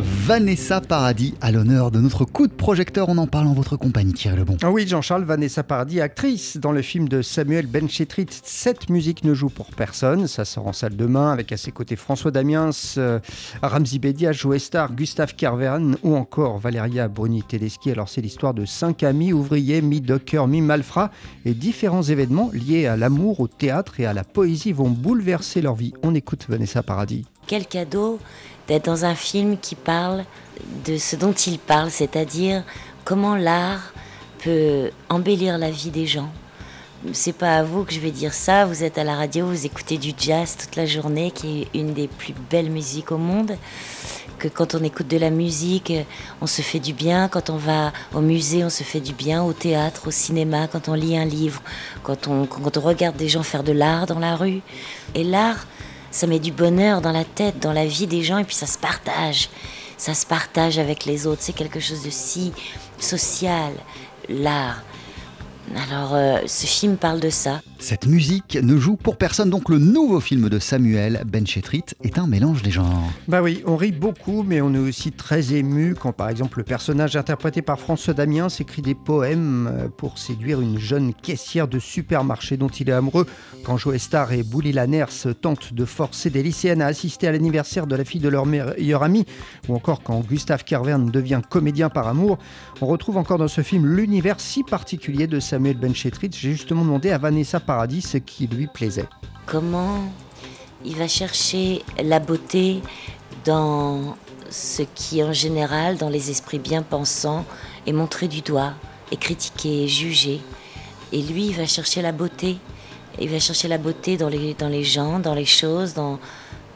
Vanessa Paradis à l'honneur de notre coup de projecteur. On en parle en votre compagnie, Thierry Lebon. Ah oui, Jean-Charles, Vanessa Paradis, actrice dans le film de Samuel Benchetrit. Cette musique ne joue pour personne. Ça sort en salle demain avec à ses côtés François Damiens, euh, Ramzi Bedia, Joe Star, Gustave Carveren ou encore Valeria Bruni-Tedeschi. Alors c'est l'histoire de cinq amis ouvriers, mi-docker, mi-malfrats et différents événements liés à l'amour, au théâtre et à la poésie vont bouleverser leur vie. On écoute Vanessa Paradis. Quel cadeau d'être dans un film qui parle de ce dont il parle, c'est-à-dire comment l'art peut embellir la vie des gens. C'est pas à vous que je vais dire ça, vous êtes à la radio, vous écoutez du jazz toute la journée, qui est une des plus belles musiques au monde. Que quand on écoute de la musique, on se fait du bien. Quand on va au musée, on se fait du bien. Au théâtre, au cinéma, quand on lit un livre, quand on, quand on regarde des gens faire de l'art dans la rue. Et l'art, ça met du bonheur dans la tête, dans la vie des gens, et puis ça se partage. Ça se partage avec les autres. C'est quelque chose de si social, l'art. Alors, euh, ce film parle de ça. Cette musique ne joue pour personne, donc le nouveau film de Samuel Benchetrit est un mélange des genres. Bah oui, on rit beaucoup, mais on est aussi très ému quand par exemple le personnage interprété par François Damiens écrit des poèmes euh, pour séduire une jeune caissière de supermarché dont il est amoureux. Quand Joe Star et Bouli Lanners tentent de forcer des lycéennes à assister à l'anniversaire de la fille de leur meilleur ami, ou encore quand Gustave Carverne devient comédien par amour, on retrouve encore dans ce film l'univers si particulier de Samuel Benchetrit. J'ai justement demandé à Vanessa paradis ce qui lui plaisait. Comment il va chercher la beauté dans ce qui en général, dans les esprits bien pensants, est montré du doigt, est critiqué, est jugé. Et lui, il va chercher la beauté. Il va chercher la beauté dans les, dans les gens, dans les choses, dans,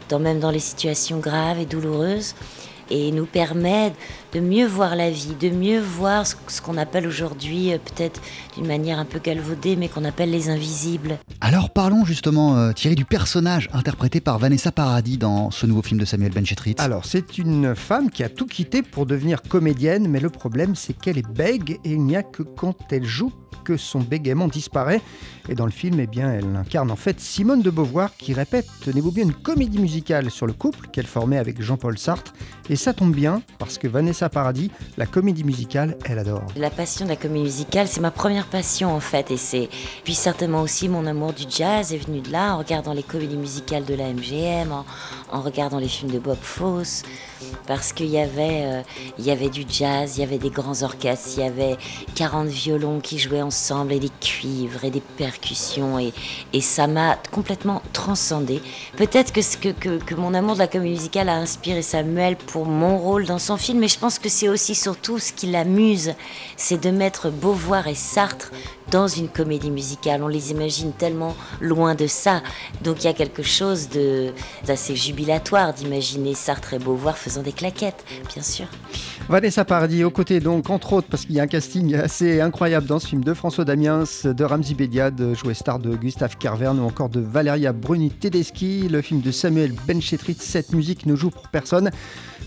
dans, même dans les situations graves et douloureuses et nous permet de mieux voir la vie, de mieux voir ce qu'on appelle aujourd'hui, euh, peut-être d'une manière un peu galvaudée, mais qu'on appelle les invisibles. Alors parlons justement, euh, Thierry, du personnage interprété par Vanessa Paradis dans ce nouveau film de Samuel Benchetrit. Alors c'est une femme qui a tout quitté pour devenir comédienne, mais le problème c'est qu'elle est bègue et il n'y a que quand elle joue que son bégaiement disparaît. Et dans le film, eh bien, elle incarne en fait Simone de Beauvoir qui répète, tenez-vous bien, une comédie musicale sur le couple qu'elle formait avec Jean-Paul Sartre. Et ça tombe bien parce que Vanessa Paradis, la comédie musicale, elle adore. La passion de la comédie musicale, c'est ma première passion en fait. Et c'est puis certainement aussi mon amour du jazz est venu de là en regardant les comédies musicales de la MGM, en, regardant les films de Bob Fosse parce qu'il y avait euh, y avait du jazz, il y avait des grands orchestres, il y avait 40 violons qui jouaient et des cuivres et des percussions et, et ça m'a complètement transcendé. Peut-être que, que, que, que, mon amour de la comédie musicale a inspiré Samuel pour mon rôle dans son film, mais je pense que c'est aussi surtout ce qui l'amuse, c'est de mettre Beauvoir et Sartre dans une comédie musicale. On les imagine tellement loin de ça. Donc il y a quelque chose d'assez jubilatoire d'imaginer Sartre et Beauvoir faisant des claquettes, bien sûr. Vanessa Paradis, aux côtés donc, entre autres, parce qu'il y a un casting assez incroyable dans ce film de François Damiens, de Ramzi Bedia, de Joe Star, de Gustave Carverne ou encore de Valeria Bruni-Tedeschi, le film de Samuel Benchetrit, cette musique ne joue pour personne.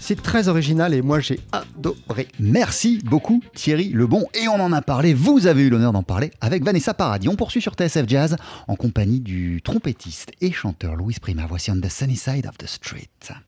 C'est très original et moi j'ai adoré. Merci beaucoup Thierry Lebon et on en a parlé, vous avez eu l'honneur d'en parler avec Vanessa Paradis. On poursuit sur TSF Jazz en compagnie du trompettiste et chanteur Louis Prima. Voici On the Sunny Side of the Street.